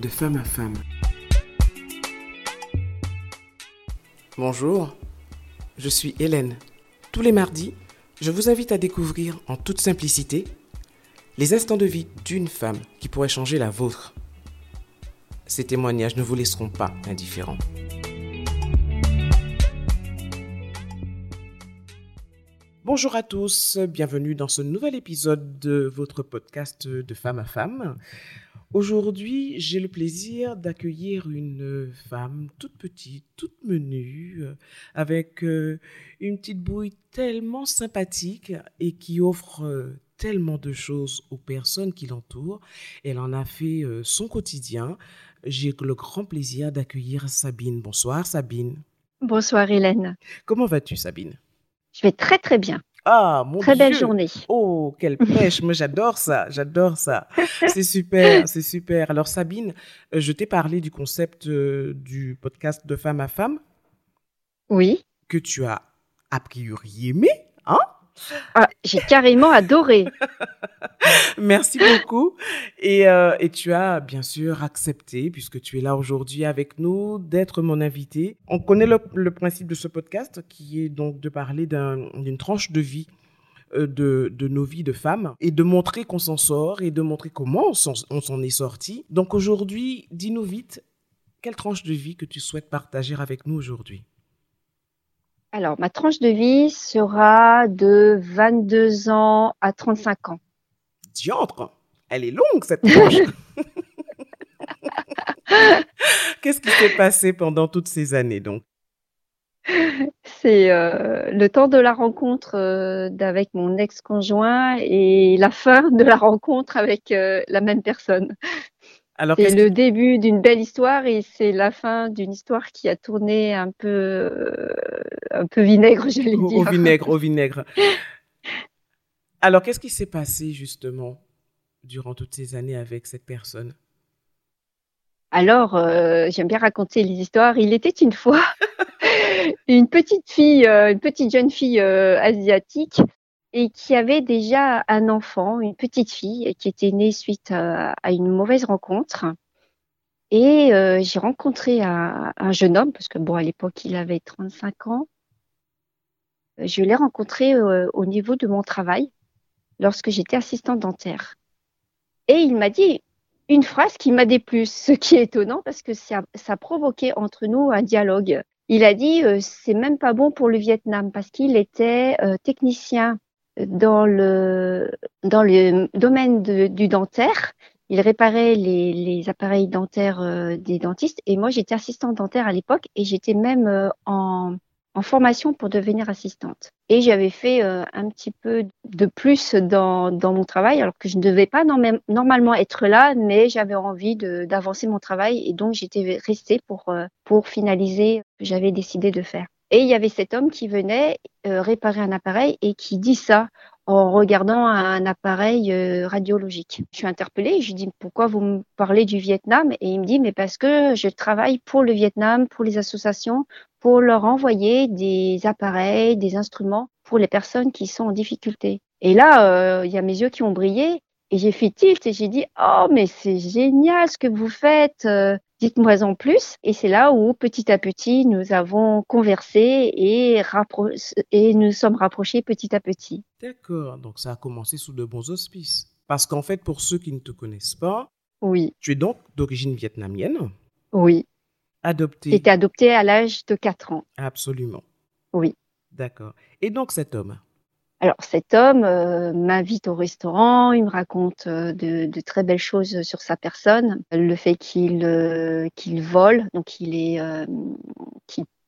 de femme à femme. Bonjour, je suis Hélène. Tous les mardis, je vous invite à découvrir en toute simplicité les instants de vie d'une femme qui pourrait changer la vôtre. Ces témoignages ne vous laisseront pas indifférents. Bonjour à tous, bienvenue dans ce nouvel épisode de votre podcast de femme à femme. Aujourd'hui, j'ai le plaisir d'accueillir une femme toute petite, toute menue, avec euh, une petite bouille tellement sympathique et qui offre euh, tellement de choses aux personnes qui l'entourent. Elle en a fait euh, son quotidien. J'ai le grand plaisir d'accueillir Sabine. Bonsoir Sabine. Bonsoir Hélène. Comment vas-tu Sabine? Je vais très très bien. Ah, mon Très belle journée. Oh, quelle pêche. Moi, j'adore ça. J'adore ça. C'est super. C'est super. Alors, Sabine, euh, je t'ai parlé du concept euh, du podcast de femme à femme. Oui. Que tu as a priori aimé, hein? Ah, j'ai carrément adoré. Merci beaucoup. Et, euh, et, tu as bien sûr accepté, puisque tu es là aujourd'hui avec nous, d'être mon invité. On connaît le, principe de ce podcast, qui est donc de parler d'une tranche de vie euh, de, de, nos vies de femmes et de montrer qu'on s'en sort et de montrer comment on s'en est sorti. Donc aujourd'hui, dis-nous vite, quelle tranche de vie que tu souhaites partager avec nous aujourd'hui? Alors, ma tranche de vie sera de 22 ans à 35 ans. Diantre, elle est longue cette tranche. Qu'est-ce qui s'est passé pendant toutes ces années donc? C'est euh, le temps de la rencontre euh, avec mon ex-conjoint et la fin de la rencontre avec euh, la même personne c'est le début d'une belle histoire et c'est la fin d'une histoire qui a tourné un peu, euh, un peu vinaigre, j'allais dire. Au vinaigre, au vinaigre. Alors, qu'est-ce qui s'est passé justement durant toutes ces années avec cette personne? Alors, euh, j'aime bien raconter les histoires. Il était une fois une petite fille, euh, une petite jeune fille asiatique et qui avait déjà un enfant, une petite fille, qui était née suite à, une mauvaise rencontre. Et euh, j'ai rencontré un, jeune homme, parce que bon, à l'époque, il avait 35 ans. Je l'ai rencontré euh, au niveau de mon travail, lorsque j'étais assistante dentaire. Et il m'a dit une phrase qui m'a déplu, ce qui est étonnant, parce que ça, ça provoquait entre nous un dialogue. Il a dit euh, c'est même pas bon pour le Vietnam parce qu'il était technicien dans le, dans le domaine du dentaire. Il réparait les, appareils dentaires euh, des dentistes et moi j'étais assistante dentaire à l'époque et j'étais même euh, en, en, formation pour devenir assistante. Et j'avais fait euh, un petit peu de plus dans, dans, mon travail alors que je ne devais pas normalement être là, mais j'avais envie d'avancer mon travail et donc j'étais restée pour, pour finaliser ce que j'avais décidé de faire. Et il y avait cet homme qui venait euh, réparer un appareil et qui dit ça en regardant un appareil euh, radiologique. Je suis interpellée, je lui dis pourquoi vous me parlez du Vietnam? Et il me dit mais parce que je travaille pour le Vietnam, pour les associations, pour leur envoyer des appareils, des instruments pour les personnes qui sont en difficulté. Et là, euh, il y a mes yeux qui ont brillé et j'ai fait tilt et j'ai dit oh mais c'est génial ce que vous faites. Dites-moi en plus. Et c'est là où, petit à petit, nous avons conversé et, et nous sommes rapprochés petit à petit. D'accord. Donc, ça a commencé sous de bons auspices. Parce qu'en fait, pour ceux qui ne te connaissent pas, oui. tu es donc d'origine vietnamienne. Oui. Adoptée. J'étais adoptée à l'âge de 4 ans. Absolument. Oui. D'accord. Et donc, cet homme alors cet homme euh, m'invite au restaurant, il me raconte euh, de, très belles choses sur sa personne, le fait qu'il euh, qu'il vole, donc il est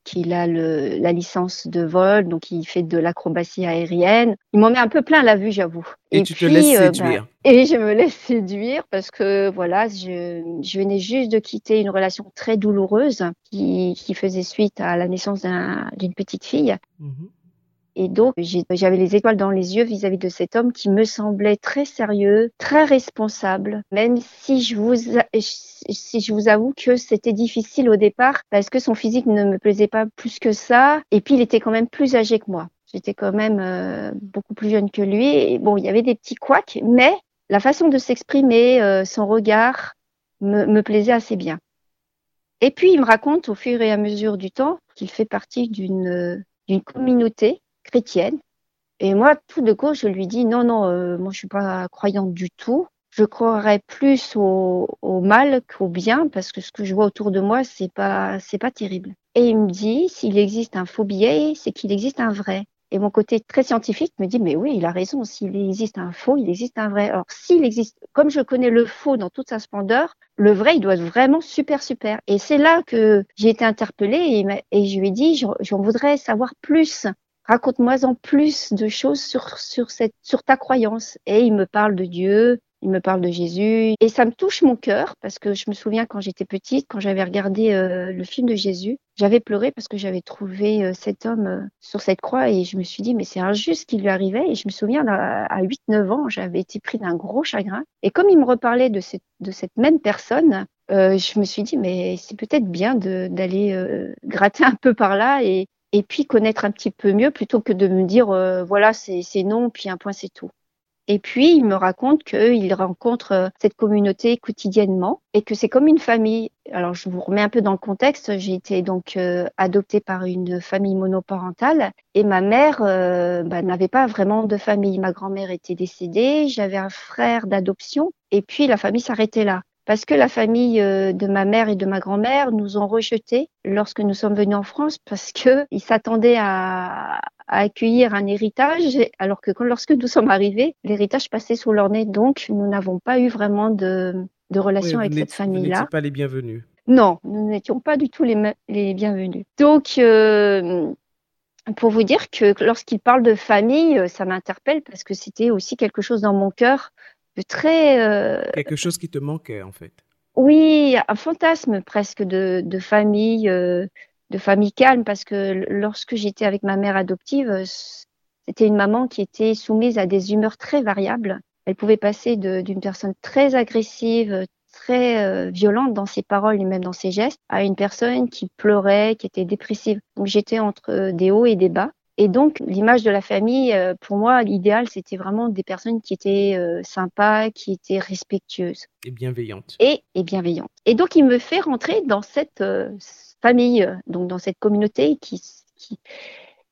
qu'il a le, la licence de vol, donc il fait de l'acrobatie aérienne. Il m'en met un peu plein la vue, j'avoue. Et, tu te laisses bah, séduire. et je me laisse séduire parce que voilà, je, je venais juste de quitter une relation très douloureuse qui, qui faisait suite à la naissance d'une petite fille. Mmh et donc, j'avais les étoiles dans les yeux vis-à-vis de cet homme qui me semblait très sérieux, très responsable, même si je vous, si je vous avoue que c'était difficile au départ parce que son physique ne me plaisait pas plus que ça. Et puis, il était quand même plus âgé que moi. J'étais quand même euh, beaucoup plus jeune que lui. Bon, il y avait des petits couacs, mais la façon de s'exprimer, euh, son regard, me, plaisait assez bien. Et puis, il me raconte au fur et à mesure du temps qu'il fait partie d'une d'une communauté chrétienne. Et moi, tout de go, je lui dis non, non, euh, moi, je suis pas croyante du tout. Je croirais plus au, mal qu'au bien parce que ce que je vois autour de moi, c'est pas, c'est pas terrible. Et il me dit, s'il existe un faux billet, c'est qu'il existe un vrai. Et mon côté très scientifique me dit, mais oui, il a raison, s'il existe un faux, il existe un vrai. Alors, s'il existe, comme je connais le faux dans toute sa splendeur, le vrai, il doit être vraiment super, super. Et c'est là que j'ai été interpellée et, je lui ai dit, j'en voudrais savoir plus. Raconte-moi en plus de choses sur, sur, cette, sur ta croyance. Et il me parle de Dieu, il me parle de Jésus. Et ça me touche mon cœur parce que je me souviens quand j'étais petite, quand j'avais regardé euh, le film de Jésus, j'avais pleuré parce que j'avais trouvé euh, cet homme euh, sur cette croix et je me suis dit mais c'est injuste ce qui lui arrivait. Et je me souviens à 8-9 ans, j'avais été pris d'un gros chagrin. Et comme il me reparlait de cette, de cette même personne, je me suis dit mais c'est peut-être bien d'aller gratter un peu par là et, et puis connaître un petit peu mieux plutôt que de me dire voilà c'est non puis un point c'est tout. Et puis, il me raconte qu'il rencontre euh, cette communauté quotidiennement et que c'est comme une famille. Alors, je vous remets un peu dans le contexte. J'ai été donc euh, adoptée par une famille monoparentale et ma mère euh, bah, n'avait pas vraiment de famille. Ma grand-mère était décédée, j'avais un frère d'adoption et puis la famille s'arrêtait là parce que la famille de ma mère et de ma grand-mère nous ont rejetés lorsque nous sommes venus en France parce que ils s'attendaient à, à accueillir un héritage, alors que quand, lorsque nous sommes arrivés, l'héritage passait sous leur nez. Donc, nous n'avons pas eu vraiment de, de relation avec cette famille-là. Vous n'étiez pas les bienvenus. Non, nous n'étions pas du tout les, les bienvenus. Donc, euh, pour vous dire que lorsqu'il parle de famille, euh, ça m'interpelle parce que c'était aussi quelque chose dans mon cœur très... Euh, quelque chose qui te manquait, en fait. Oui, un fantasme presque de, de famille, de famille calme parce que lorsque j'étais avec ma mère adoptive, euh, c'était une maman qui était soumise à des humeurs très variables. Elle pouvait passer d'une personne très agressive, très euh, violente dans ses paroles et même dans ses gestes, à une personne qui pleurait, qui était dépressive. Donc j'étais entre euh, des hauts et des bas. Et donc l'image de la famille, pour moi, l'idéal, c'était vraiment des personnes qui étaient sympas, qui étaient respectueuses. Et bienveillantes. Et, et bienveillantes. Et donc il me fait rentrer dans cette famille, donc dans cette communauté qui, qui,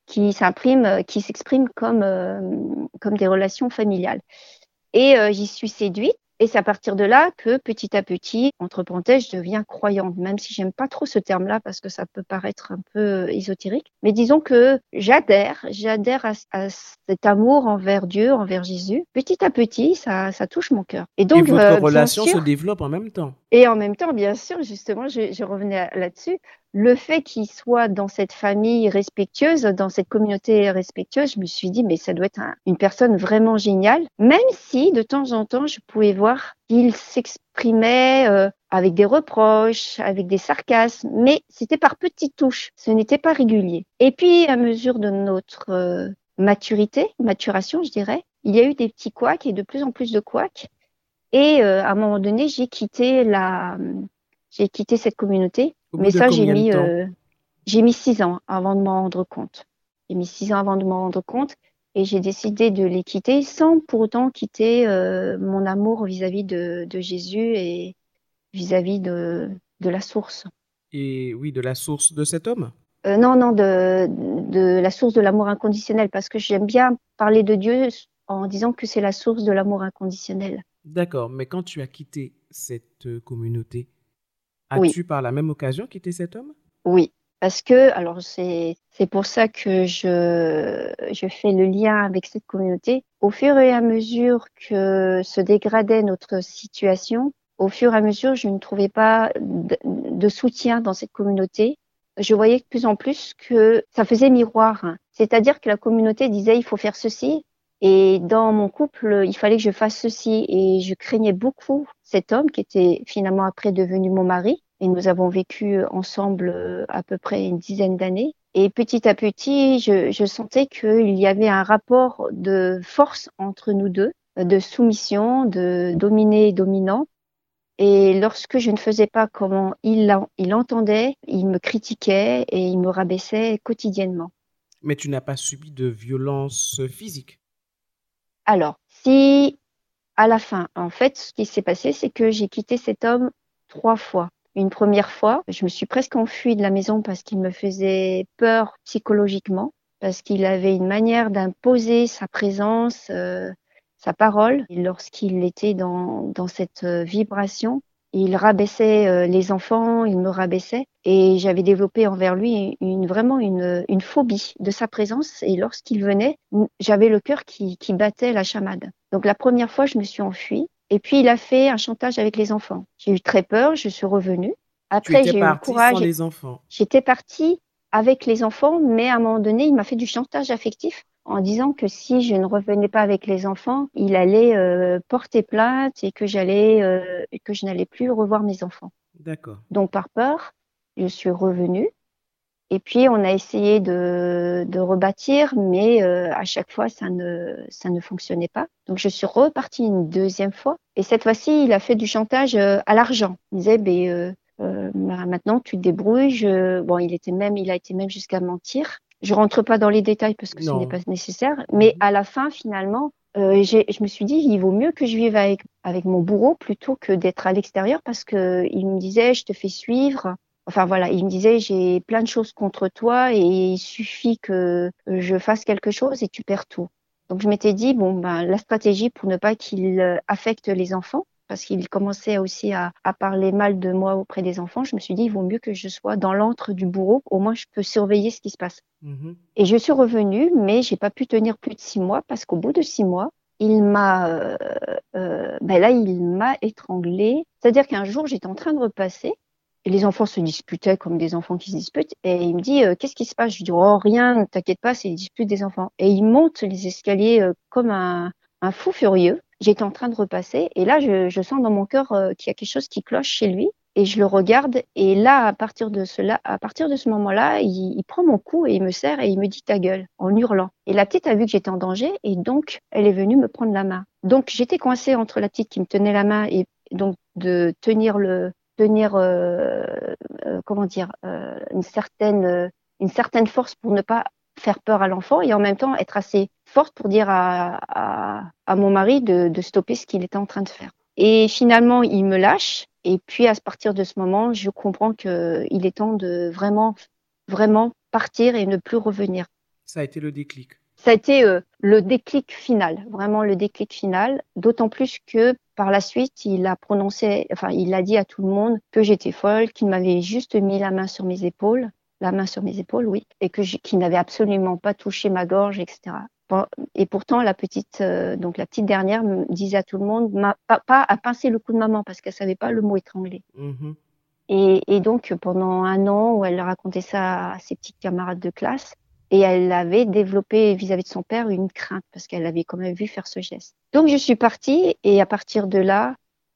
qui s'imprime, qui s'exprime comme, euh, comme des relations familiales. Et euh, j'y suis séduite et c'est à partir de là que petit à petit, entre parenthèses, je deviens croyante, même si j'aime pas trop ce terme-là parce que ça peut paraître un peu euh, ésotérique. Mais disons que j'adhère, j'adhère à, cet amour envers Dieu, envers Jésus. Petit à petit, ça, ça touche mon cœur. Et donc, et votre euh, relation se développe en même temps. Et en même temps, bien sûr, justement, je, je revenais là-dessus le fait qu'il soit dans cette famille respectueuse, dans cette communauté respectueuse, je me suis dit, mais ça doit être une personne vraiment géniale, même si de temps en temps, je pouvais voir qu'il s'exprimait euh, avec des reproches, avec des sarcasmes, mais c'était par petites touches, ce n'était pas régulier. Et puis, à mesure de notre euh, maturité, maturation, je dirais, il y a eu des petits couacs et de plus en plus de couacs. Et euh, à un moment donné, j'ai quitté la, j'ai quitté cette communauté mais ça, j'ai mis, euh, j'ai mis six ans avant de m'en rendre compte. J'ai mis six ans avant de m'en rendre compte et j'ai décidé de les quitter sans pour autant quitter euh, mon amour vis-à-vis de, de, Jésus et vis-à-vis de, de la source. Et oui, de la source de cet homme? Euh, Non, non, de, de la source de l'amour inconditionnel parce que j'aime bien parler de Dieu en disant que c'est la source de l'amour inconditionnel. D'accord, mais quand tu as quitté cette communauté, As-tu par la même occasion quitté cet homme? Oui, parce que, alors c'est pour ça que je, je fais le lien avec cette communauté. Au fur et à mesure que se dégradait notre situation, au fur et à mesure, je ne trouvais pas de, soutien dans cette communauté. Je voyais de plus en plus que ça faisait miroir. C'est-à-dire que la communauté disait il faut faire ceci, et dans mon couple, il fallait que je fasse ceci et je craignais beaucoup cet homme qui était finalement après devenu mon mari. Et nous avons vécu ensemble euh, à peu près une dizaine d'années. Et petit à petit, je, je sentais qu'il y avait un rapport de force entre nous deux, de soumission, de dominé dominant. Et lorsque je ne faisais pas comme il, il entendait, il me critiquait et il me rabaissait quotidiennement. Mais tu n'as pas subi de violence physique alors, si à la fin, en fait, ce qui s'est passé, c'est que j'ai quitté cet homme trois fois. Une première fois, je me suis presque enfuie de la maison parce qu'il me faisait peur psychologiquement, parce qu'il avait une manière d'imposer sa présence, euh, sa parole. Lorsqu'il était dans, dans cette euh, vibration, il rabaissait euh, les enfants, il me rabaissait, et j'avais développé envers lui une, vraiment une, une phobie de sa présence. Et lorsqu'il venait, j'avais le cœur qui, qui battait la chamade. Donc la première fois, je me suis enfuie. Et puis il a fait un chantage avec les enfants. J'ai eu très peur, je suis revenue. Après, j'ai eu le courage. Sans les enfants. J'étais partie avec les enfants, mais à un moment donné, il m'a fait du chantage affectif en disant que si je ne revenais pas avec les enfants, il allait euh, porter plainte et que j'allais euh, que je n'allais plus revoir mes enfants. D'accord. Donc par peur, je suis revenue. Et puis on a essayé de, de rebâtir, mais euh, à chaque fois ça ne ça ne fonctionnait pas. Donc je suis repartie une deuxième fois. Et cette fois-ci, il a fait du chantage à l'argent. Il disait, ben, bah, maintenant tu te débrouilles. Je... Bon, il était même, il a été même jusqu'à mentir. Je rentre pas dans les détails parce que ce n'est pas nécessaire, mais mhm. à la fin, finalement, euh, je me suis dit, il vaut mieux que je vive avec, avec mon bourreau plutôt que d'être à l'extérieur parce que il me disait, je te fais suivre. Enfin voilà, il me disait, j'ai plein de choses contre toi et il suffit que je fasse quelque chose et tu perds tout. Donc je m'étais dit, bon, ben, la stratégie pour ne pas qu'il affecte les enfants, parce qu'il commençait aussi à, parler mal de moi auprès des enfants, je me suis dit, il vaut mieux que je sois dans l'antre du bourreau, au moins je peux surveiller ce qui se passe. Mm-hmm. Et je suis revenue, mais j'ai pas pu tenir plus de six mois, parce qu'au bout de six mois, il m'a, euh, euh, ben là, il m'a étranglé. C'est-à-dire qu'un jour, j'étais en train de repasser, et les enfants se disputaient comme des enfants qui se disputent, et il me dit, euh, qu'est-ce qui se passe? Je lui dis, oh rien, ne t'inquiète pas, c'est les disputes des enfants. Et il monte les escaliers comme un fou furieux. J'étais en train de repasser et là, je, je sens dans mon cœur euh, qu'il y a quelque chose qui cloche chez lui et je le regarde et là, à partir de cela, à partir de ce moment-là, il, il, prend mon cou et il me serre et il me dit ta gueule en hurlant. Et la petite a vu que j'étais en danger et donc elle est venue me prendre la main. Donc j'étais coincée entre la petite qui me tenait la main et donc de tenir le tenir euh, euh, comment dire euh, une certaine une certaine force pour ne pas faire peur à l'enfant et en même temps être assez forte pour dire à, à, à mon mari de, de stopper ce qu'il était en train de faire. Et finalement, il me lâche. Et puis, à partir de ce moment, je comprends qu'il est temps de vraiment, vraiment partir et ne plus revenir. Ça a été le déclic. Ça a été euh, le déclic final, vraiment le déclic final. D'autant plus que par la suite, il a prononcé, enfin, il a dit à tout le monde que j'étais folle, qu'il m'avait juste mis la main sur mes épaules la main sur mes épaules, oui, et que qui n'avait absolument pas touché ma gorge, etc. Et pourtant, la petite, euh, donc la petite dernière me disait à tout le monde, pas, pas à pincer le cou de maman parce qu'elle savait pas le mot étranglé. Mm-hmm. Et, et, donc pendant un an où elle racontait ça à ses petites camarades de classe, et elle avait développé vis-à-vis de son père une crainte parce qu'elle avait quand même vu faire ce geste. Donc je suis partie et à partir de là,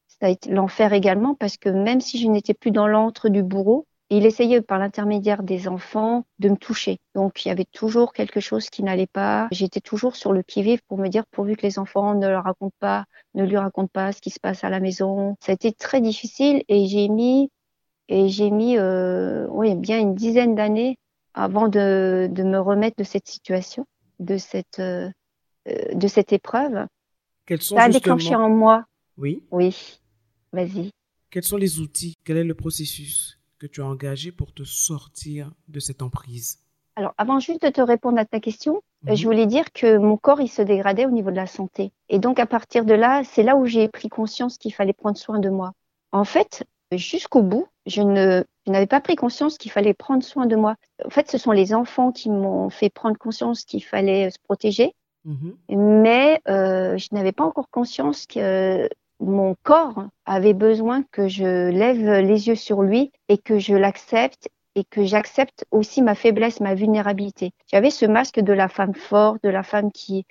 ça a été l'enfer également parce que même si je n'étais plus dans l'antre du bourreau, il essayait par l'intermédiaire des enfants de me toucher. Donc il y avait toujours quelque chose qui n'allait pas. J'étais toujours sur le qui-vive pour me dire pourvu que les enfants ne leur racontent pas, ne lui racontent pas ce qui se passe à la maison. Ça a été très difficile et j'ai mis et j'ai mis euh, oui bien une dizaine d'années avant de, de, me remettre de cette situation, de cette euh, de cette épreuve. Quels sont Ça a déclenché en moi. Oui. Oui. Vas-y. Quels sont les outils? Quel est le processus? Que tu as engagé pour te sortir de cette emprise alors, avant juste de te répondre à ta question, euh, je mhm. voulais dire que mon corps, il se dégradait au niveau de la santé. Et donc, à partir de là, c'est là où j'ai pris conscience qu'il fallait prendre soin de moi. En fait, jusqu'au bout, je ne n'avais pas pris conscience qu'il fallait prendre soin de moi. En fait, ce sont les enfants qui m'ont fait prendre conscience qu'il fallait se protéger. Mhm. Mais euh, je n'avais pas encore conscience que mon corps avait besoin que je lève les yeux sur lui et que je l'accepte et que j'accepte aussi ma faiblesse, ma vulnérabilité. J'avais ce masque de la femme forte, de la femme qui...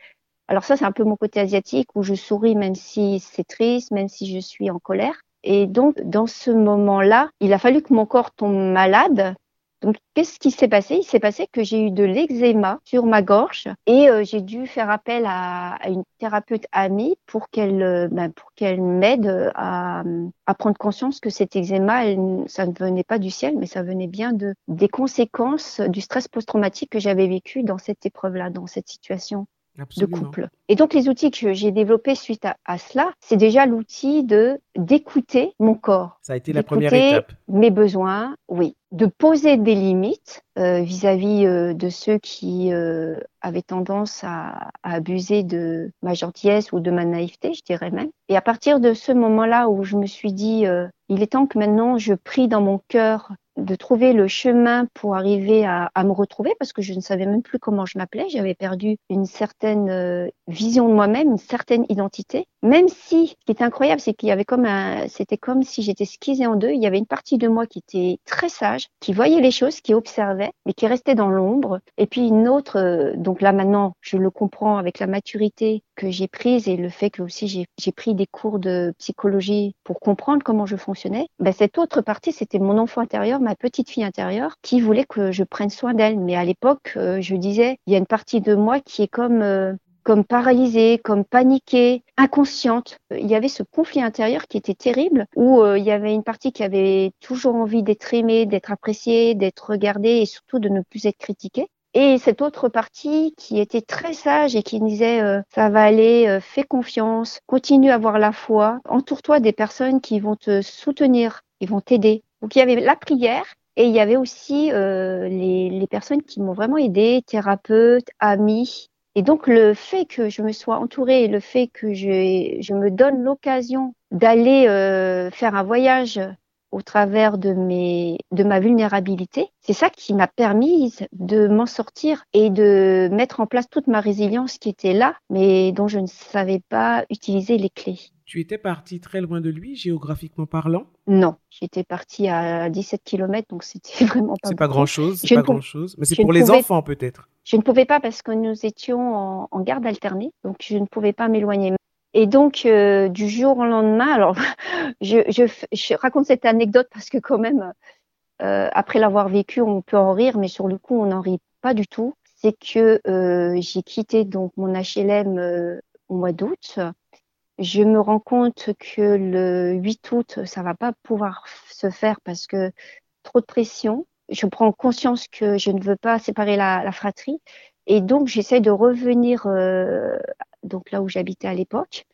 Alors ça, c'est un peu mon côté asiatique où je souris même si c'est triste, même si je suis en colère. Et donc, dans ce moment-là, il a fallu que mon corps tombe malade donc, qu'est-ce qui s'est passé? Il s'est passé que j'ai eu de l'eczéma sur ma gorge et euh, j'ai dû faire appel à, une thérapeute amie pour qu'elle euh, ben, pour qu'elle m'aide à, à, prendre conscience que cet eczéma, ça ne venait pas du ciel, mais ça venait bien de des conséquences du stress post-traumatique que j'avais vécu dans cette épreuve-là, dans cette situation. De couple. Et donc les outils que j'ai développés suite à, cela, c'est déjà l'outil de d'écouter mon corps. Ça a été la première étape. Mes besoins, oui. De poser des limites euh, vis-à-vis euh, de ceux qui euh, avaient tendance à, à, abuser de ma gentillesse ou de ma naïveté, je dirais même. Et à partir de ce moment-là où je me suis dit, il est temps que maintenant je prie dans mon cœur de trouver le chemin pour arriver à, me retrouver parce que je ne savais même plus comment je m'appelais. J'avais perdu une certaine euh, vision de moi-même, une certaine identité. Même si, ce qui est incroyable, c'est qu'il y avait comme un, c'était comme si j'étais skisée en deux. Il y avait une partie de moi qui était très sage, qui voyait les choses, qui observait, mais qui restait dans l'ombre. Et puis une autre, euh, donc là maintenant, je le comprends avec la maturité que j'ai prise et le fait que aussi j'ai pris des cours de psychologie pour comprendre comment je fonctionnais. Ben, cette autre partie, c'était mon enfant intérieur, ma petite fille intérieure, qui voulait que je prenne soin d'elle. Mais à l'époque, euh, je disais, il y a une partie de moi qui est comme euh, comme paralysée, comme paniquée, inconsciente. Il y avait ce conflit intérieur qui était terrible, où euh, il y avait une partie qui avait toujours envie d'être aimée, d'être appréciée, d'être regardée et surtout de ne plus être critiquée. Et cette autre partie qui était très sage et qui disait ça va aller, fais confiance, continue à avoir la foi, entoure-toi des personnes qui vont te soutenir, qui vont t'aider. Donc il y avait la prière et il y avait aussi euh, les, les, personnes qui m'ont vraiment aidé, thérapeutes, amis. Et donc le fait que je me sois entourée le fait que je, je me donne l'occasion d'aller euh, faire un voyage au travers de mes de ma vulnérabilité, c'est ça qui m'a permis de m'en sortir et de mettre en place toute ma résilience qui était là, mais dont je ne savais pas utiliser les clés. Tu étais partie très loin de lui, géographiquement parlant? Non, j'étais partie à 17 km, donc c'était vraiment pas. C'est pas grand chose, c'est pas grand chose, mais c'est pour les enfants peut-être. Je ne pouvais pas parce que nous étions en, garde alternée, donc je ne pouvais pas m'éloigner. Et donc euh, du jour au lendemain, alors je, je, raconte cette anecdote parce que quand même, euh, après l'avoir vécu, on peut en rire, mais sur le coup, on n'en rit pas du tout. C'est que euh, j'ai quitté donc mon HLM au mois d'août je me rends compte que le 8 août, ça va pas pouvoir se faire parce que trop de pression. Je prends conscience que je ne veux pas séparer la, fratrie et donc j'essaie de revenir euh, donc là où j'habitais à l'époque.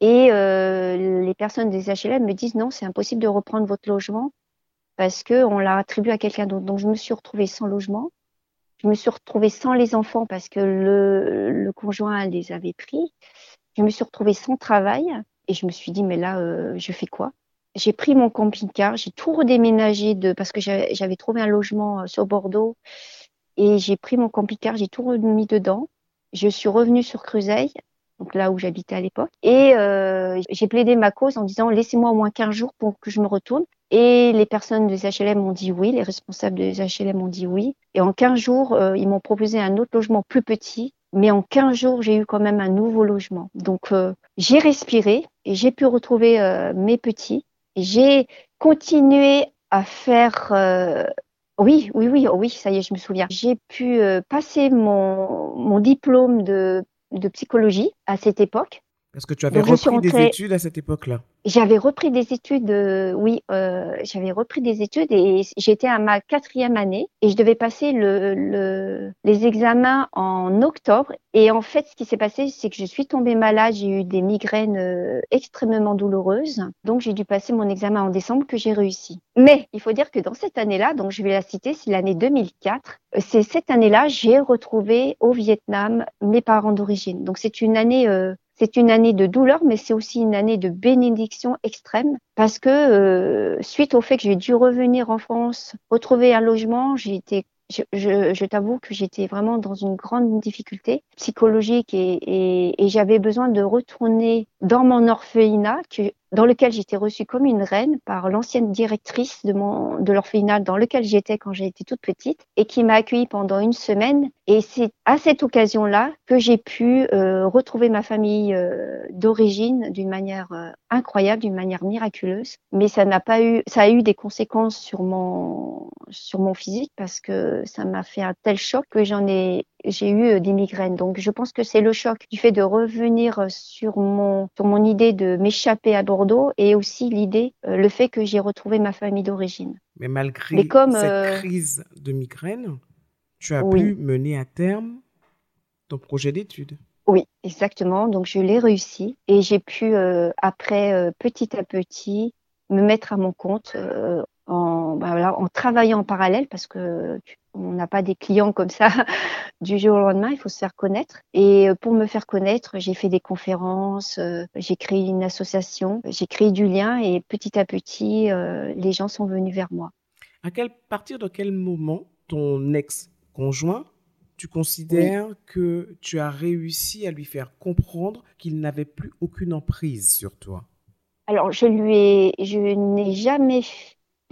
Et euh, les personnes des HLM me disent non, c'est impossible de reprendre votre logement parce que on l'a attribué à quelqu'un d'autre. Donc je me suis retrouvée sans logement. Je me suis retrouvée sans les enfants parce que le, le conjoint les avait pris. Je me suis retrouvée sans travail et je me suis dit, mais là, euh, je fais quoi? J'ai pris mon camping-car, j'ai tout redéménagé de, parce que j'avais trouvé un logement euh, sur Bordeaux et j'ai pris mon camping-car, j'ai tout remis dedans. Je suis revenue sur Creuseuil, donc là où j'habitais à l'époque, et euh, j'ai plaidé ma cause en disant laissez-moi au moins 15 jours pour que je me retourne. Et les personnes des HLM ont dit oui, les responsables des HLM ont dit oui. Et en 15 jours, ils m'ont proposé un autre logement plus petit mais en 15 jours, j'ai eu quand même un nouveau logement. Donc, euh, j'ai respiré et j'ai pu retrouver euh, mes petits. J'ai continué à faire... Euh, oui, oui, oui, oh oui, ça y est, je me souviens. J'ai pu passer mon, mon diplôme de, de psychologie à cette époque. Est-ce que tu avais repris des études à cette époque-là J'avais repris des études, euh, oui, euh, j'avais repris des études et j'étais à ma quatrième année et je devais passer le, le, les examens en octobre. Et en fait, ce qui s'est passé, c'est que je suis tombée malade, j'ai eu des migraines euh, extrêmement douloureuses. Donc, j'ai dû passer mon examen en décembre que j'ai réussi. Mais il faut dire que dans cette année-là, donc je vais la citer, c'est l'année 2004, c'est cette année-là, j'ai retrouvé au Vietnam mes parents d'origine. Donc, c'est une année c'est une année de douleur, mais c'est aussi une année de bénédiction extrême parce que euh, suite au fait que j'ai dû revenir en France, retrouver un logement, j'ai été je, je, je t'avoue que j'étais vraiment dans une grande difficulté psychologique et, et, et j'avais besoin de retourner dans mon orphelinat que, dans lequel j'étais reçue comme une reine par l'ancienne directrice de mon de l'orphelinat dans lequel j'étais quand j'étais toute petite et qui m'a accueillie pendant une semaine et c'est à cette occasion-là que j'ai pu euh, retrouver ma famille euh, d'origine d'une manière euh, incroyable, d'une manière miraculeuse. Mais ça n'a pas eu, ça a eu des conséquences sur mon sur mon physique parce que ça m'a fait un tel choc que j'en ai j'ai eu euh, des migraines. Donc, je pense que c'est le choc du fait de revenir euh, sur mon, sur mon idée de m'échapper à Bordeaux et aussi l'idée, euh, le fait que j'ai retrouvé ma famille d'origine. Mais malgré cette crise de migraine, tu as pu mener à terme ton projet d'études. Oui, exactement. Donc je l'ai réussi et j'ai pu euh, après petit à petit me mettre à mon compte en, bah, voilà, en travaillant en parallèle parce que tu- on n'a pas des clients comme ça du jour au lendemain. Il faut se faire connaître. Et euh, pour me faire connaître, j'ai fait des conférences, euh, j'ai créé une association, j'ai créé du lien et petit à petit, euh, les gens sont venus vers moi. À quel partir de quel moment ton ex-conjoint, tu considères que tu as réussi à lui faire comprendre qu'il n'avait plus aucune emprise sur toi? Alors, je lui ai, je n'ai jamais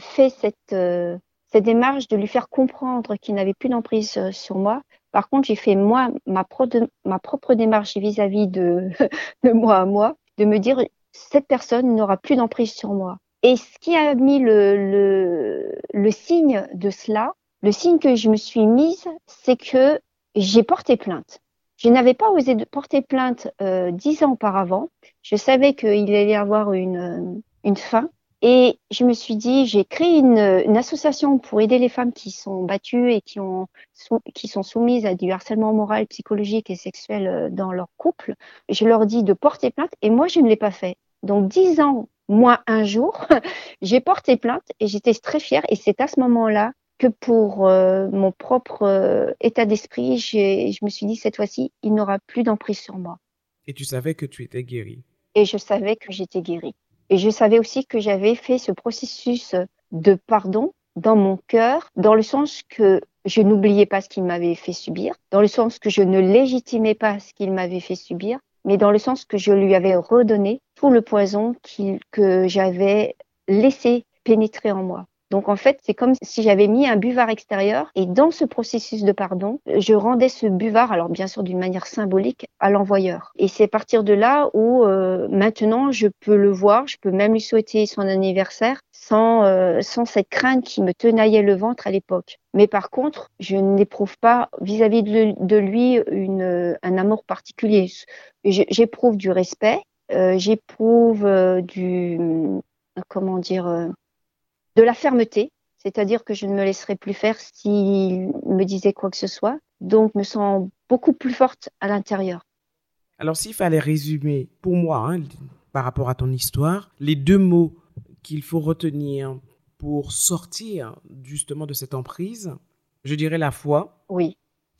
fait cette, euh, cette démarche de lui faire comprendre qu'il n'avait plus d'emprise euh, sur moi. Par contre, j'ai fait moi ma, pro- ma propre démarche vis-à-vis de, de moi à moi, de me dire cette personne n'aura plus d'emprise sur moi. Et ce qui a mis le, le, le signe de cela, le signe que je me suis mise, c'est que j'ai porté plainte. Je n'avais pas osé de porter plainte euh, dix ans auparavant. Je savais qu'il allait y avoir une, une fin. Et je me suis dit, j'ai créé une, une association pour aider les femmes qui sont battues et qui, ont, sou- qui sont soumises à du harcèlement moral, psychologique et sexuel euh, dans leur couple. Je leur dis de porter plainte et moi, je ne l'ai pas fait. Donc, dix ans, moins un jour, j'ai porté plainte et j'étais très fière. Et c'est à ce moment-là que pour euh, mon propre euh, état d'esprit, je me suis dit, cette fois-ci, il n'aura plus d'emprise sur moi Et tu savais que tu étais guérie? et je savais que j'étais guérie. Et je savais aussi que j'avais fait ce processus de pardon dans mon cœur, dans le sens que je n'oubliais pas ce qu'il m'avait fait subir, dans le sens que je ne légitimais pas ce qu'il m'avait fait subir, mais dans le sens que je lui avais redonné tout le poison que j'avais laissé pénétrer en moi. Donc en fait, c'est comme si j'avais mis un buvard extérieur et dans ce processus de pardon, je rendais ce buvard, alors bien sûr d'une manière symbolique, à l'envoyeur. Et c'est à partir de là où euh, maintenant je peux le voir, je peux même lui souhaiter son anniversaire sans, euh, sans cette crainte qui me tenaillait le ventre à l'époque. Mais par contre, je n'éprouve pas vis-à-vis de, lui une, un amour particulier. J'éprouve du respect, euh, j'éprouve euh, du, comment dire, euh, de la fermeté, c'est-à-dire que je ne me laisserai plus faire s'il me disait quoi que ce soit. Donc, je me sens beaucoup plus forte à l'intérieur. Alors, s'il fallait résumer, pour moi, hein, par rapport à ton histoire, les deux mots qu'il faut retenir pour sortir justement de cette emprise, je dirais la foi Oui,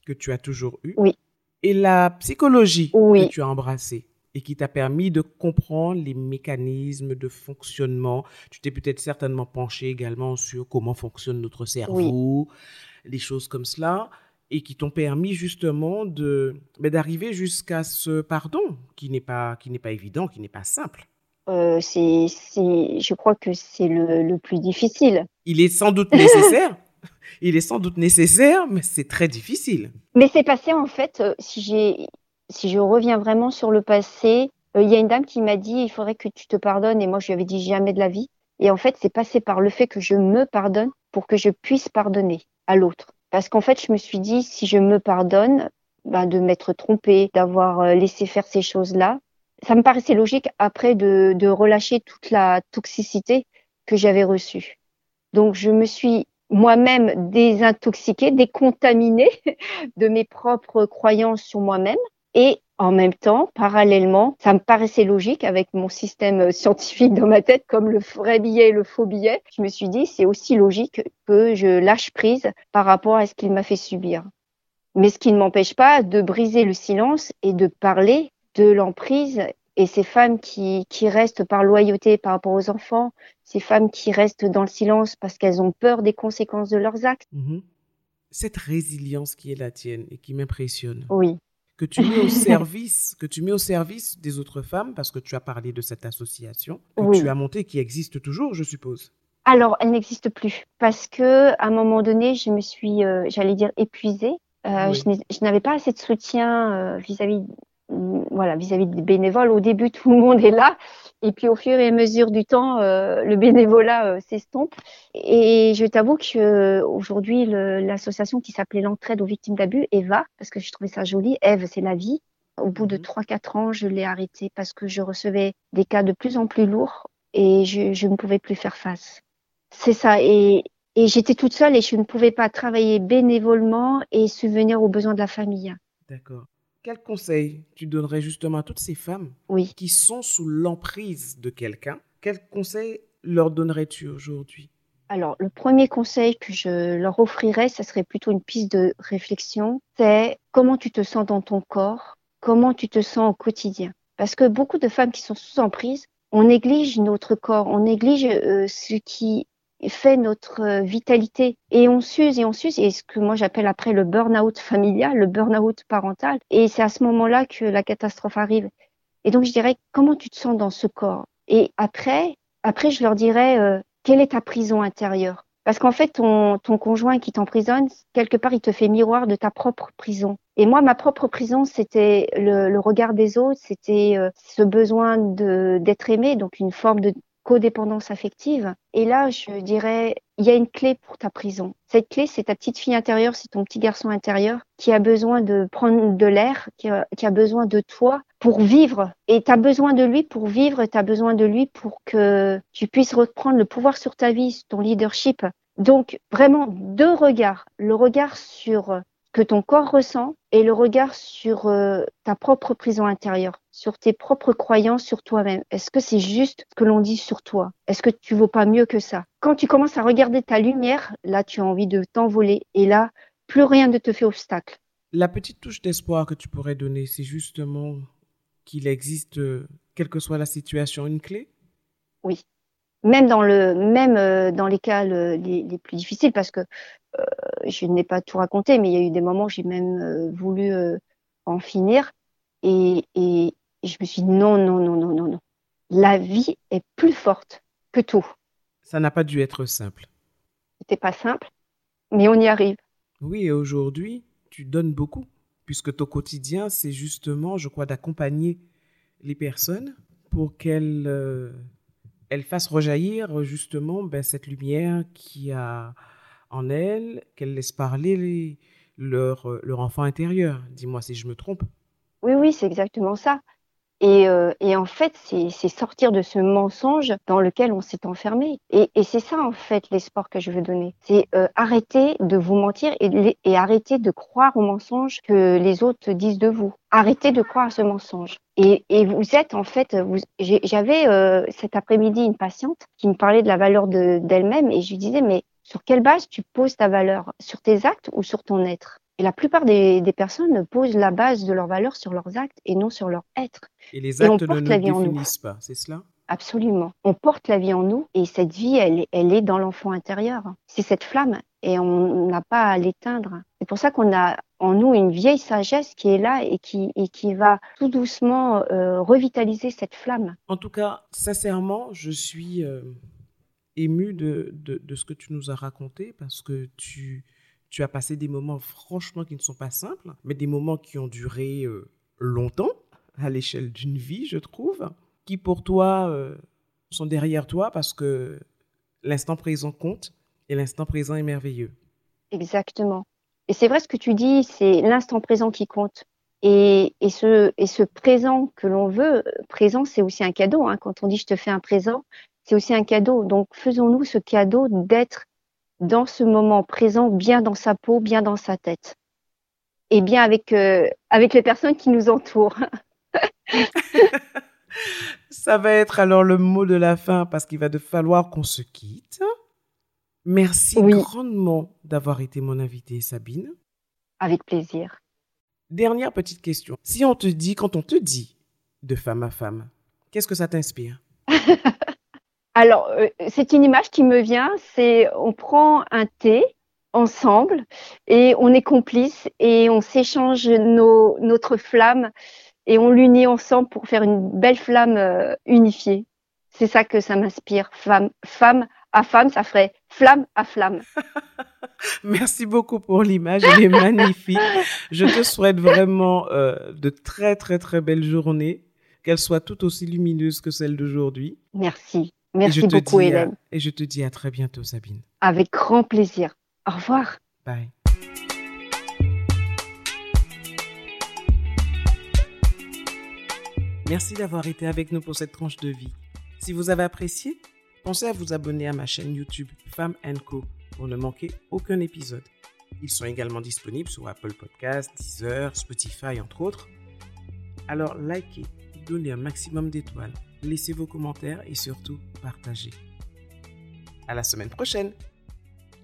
que tu as toujours eue Oui. et la psychologie Oui. que tu as embrassée et qui t'a permis de comprendre les mécanismes de fonctionnement. Tu t'es peut-être certainement penché également sur comment fonctionne notre cerveau, des choses comme cela, et qui t'ont permis justement de ben, d'arriver jusqu'à ce pardon qui n'est pas qui n'est pas évident, qui n'est pas simple. euh, c'est, c'est, je crois que c'est le, le plus difficile. Il est sans doute nécessaire. Il est sans doute nécessaire, mais c'est très difficile. Mais c'est passé en fait, euh, si j'ai, si je reviens vraiment sur le passé, euh, il y a une dame qui m'a dit il faudrait que tu te pardonnes et moi je lui avais dit jamais de la vie. Et en fait, c'est passé par le fait que je me pardonne pour que je puisse pardonner à l'autre. Parce qu'en fait, je me suis dit si je me pardonne, ben, de m'être trompée, d'avoir euh, laissé faire ces choses-là, ça me paraissait logique après de, de relâcher toute la toxicité que j'avais reçue. Donc, je me suis moi-même désintoxiquée, décontaminée de mes propres croyances sur moi-même. Et en même temps, parallèlement, ça me paraissait logique avec mon système scientifique dans ma tête, comme le vrai billet et le faux billet. Je me suis dit, c'est aussi logique que je lâche prise par rapport à ce qu'il m'a fait subir. Mais ce qui ne m'empêche pas de briser le silence et de parler de l'emprise et ces femmes qui, qui restent par loyauté par rapport aux enfants, ces femmes qui restent dans le silence parce qu'elles ont peur des conséquences de leurs actes. Mhm. Cette résilience qui est la tienne et qui m'impressionne, Oui, que tu mets au service, que tu mets au service des autres femmes, parce que tu as parlé de cette association que Oui. tu as montée, qui existe toujours, je suppose. Alors, elle n'existe plus parce que à un moment donné, je me suis, euh, j'allais dire, épuisée. Euh, Oui. Je n'avais pas assez de soutien euh, vis-à-vis, voilà, vis-à-vis des bénévoles. Au début, tout le monde est là, et puis au fur et à mesure du temps, euh, le bénévolat euh, s'estompe. Et je t'avoue que euh, aujourd'hui, l'association qui s'appelait l'entraide aux victimes d'abus, Eva, parce que je trouvais ça joli, Eve, c'est la vie. Au bout de Mhm. 3-4 ans, je l'ai arrêtée parce que je recevais des cas de plus en plus lourds et je, je ne pouvais plus faire face. C'est ça. Et, et j'étais toute seule et je ne pouvais pas travailler bénévolement et subvenir aux besoins de la famille. D'accord. Quel conseil tu donnerais justement à toutes ces femmes Oui. qui sont sous l'emprise de quelqu'un? Quel conseil leur donnerais-tu aujourd'hui? Alors, le premier conseil que je leur offrirais, ça serait plutôt une piste de réflexion. C'est comment tu te sens dans ton corps, comment tu te sens au quotidien. Parce que beaucoup de femmes qui sont sous emprise, on néglige notre corps, on néglige euh, ce qui fait notre euh, vitalité et on s'use et on s'use et ce que moi j'appelle après le burn-out familial, le burn-out parental et c'est à ce moment-là que la catastrophe arrive. Et donc je dirais comment tu te sens dans ce corps? Et après après je leur dirais euh, quelle est ta prison intérieure? Parce qu'en fait ton ton conjoint qui t'emprisonne quelque part il te fait miroir de ta propre prison. Et moi ma propre prison c'était le, le regard des autres, c'était euh, ce besoin d'être aimé donc une forme de codépendance affective. Et là, je dirais, il y a une clé pour ta prison. Cette clé, c'est ta petite fille intérieure, c'est ton petit garçon intérieur qui a besoin de prendre de l'air, qui qui a besoin de toi pour vivre. Et tu as besoin de lui pour vivre, tu as besoin de lui pour que tu puisses reprendre le pouvoir sur ta vie, ton leadership. Donc, vraiment, deux regards. Le regard sur que ton corps ressent et le regard sur euh, ta propre prison intérieure, sur tes propres croyances sur toi-même. Est-ce que c'est juste ce que l'on dit sur toi? Est-ce que tu vaux pas mieux que ça? Quand tu commences à regarder ta lumière, là tu as envie de t'envoler et là plus rien ne te fait obstacle. La petite touche d'espoir que tu pourrais donner, c'est justement qu'il existe, euh, quelle que soit la situation, une clé? Oui. Même dans le même euh, dans les cas le, les, les, plus difficiles parce que euh, je n'ai pas tout raconté mais il y a eu des moments où j'ai même euh, voulu en finir et, et, et je me suis dit non non non non non non la vie est plus forte que tout. Ça n'a pas dû être simple. C'était pas simple mais on y arrive. Oui et aujourd'hui tu donnes beaucoup puisque ton quotidien c'est justement je crois d'accompagner les personnes pour qu'elles euh, elles fassent rejaillir justement ben, cette lumière qui a en elles, qu'elles laissent parler leur, leur enfant intérieur. Dis-moi si je me trompe. Oui, oui, c'est exactement ça. Et, euh, et en fait, c'est sortir de ce mensonge dans lequel on s'est enfermé. Et, et c'est ça, en fait, l'espoir que je veux donner. C'est euh, arrêter de vous mentir et, arrêter de croire aux mensonges que les autres disent de vous. Arrêtez de croire à ce mensonge. Et, et vous êtes, en fait, j'avais euh, cet après-midi une patiente qui me parlait de la valeur d'elle-même et je lui disais, mais sur quelle base tu poses ta valeur? Sur tes actes ou sur ton être? Et la plupart des, des, personnes posent la base de leur valeur sur leurs actes et non sur leur être. Et les actes et ne nous définissent pas, c'est cela? Absolument. On porte la vie en nous et cette vie, elle, elle est dans l'enfant intérieur. C'est cette flamme et on n'a pas à l'éteindre. C'est pour ça qu'on a en nous une vieille sagesse qui est là et qui, et qui va tout doucement euh, revitaliser cette flamme. En tout cas, sincèrement, je suis euh, émue de, de, de ce que tu nous as raconté parce que tu tu as passé des moments franchement qui ne sont pas simples, mais des moments qui ont duré euh, longtemps, à l'échelle d'une vie, je trouve, qui pour toi euh, sont derrière toi parce que l'instant présent compte et l'instant présent est merveilleux. Exactement. Et c'est vrai ce que tu dis, c'est l'instant présent qui compte. Et, et, ce, et ce présent que l'on veut, présent, c'est aussi un cadeau. Hein. Quand on dit je te fais un présent, c'est aussi un cadeau. Donc faisons-nous ce cadeau d'être dans ce moment présent, bien dans sa peau, bien dans sa tête. Et bien avec, euh, avec les personnes qui nous entourent. Ça va être alors le mot de la fin parce qu'il va de falloir qu'on se quitte. Merci oui. grandement d'avoir été mon invitée, Sabine. Avec plaisir. Dernière petite question. Si on te dit, quand on te dit de femme à femme, qu'est-ce que ça t'inspire? Alors, euh, c'est une image qui me vient, c'est on prend un thé ensemble et on est complices et on s'échange nos, notre flamme et on l'unit ensemble pour faire une belle flamme euh, unifiée. C'est ça que ça m'inspire. Femme, femme à femme, ça ferait flamme à flamme. Merci beaucoup pour l'image, elle est magnifique. Je te souhaite vraiment euh, de très très très belles journées, qu'elles soient tout aussi lumineuses que celles d'aujourd'hui. Merci. Merci beaucoup, Hélène. À, et je te dis à très bientôt, Sabine. Avec grand plaisir. Au revoir. Bye. Merci d'avoir été avec nous pour cette tranche de vie. Si vous avez apprécié, pensez à vous abonner à ma chaîne YouTube Femme Co pour ne manquer aucun épisode. Ils sont également disponibles sur Apple Podcasts, Deezer, Spotify, entre autres. Alors likez, donnez un maximum d'étoiles, laissez vos commentaires et surtout partagez. À la semaine prochaine.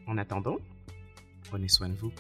En attendant, prenez soin de vous.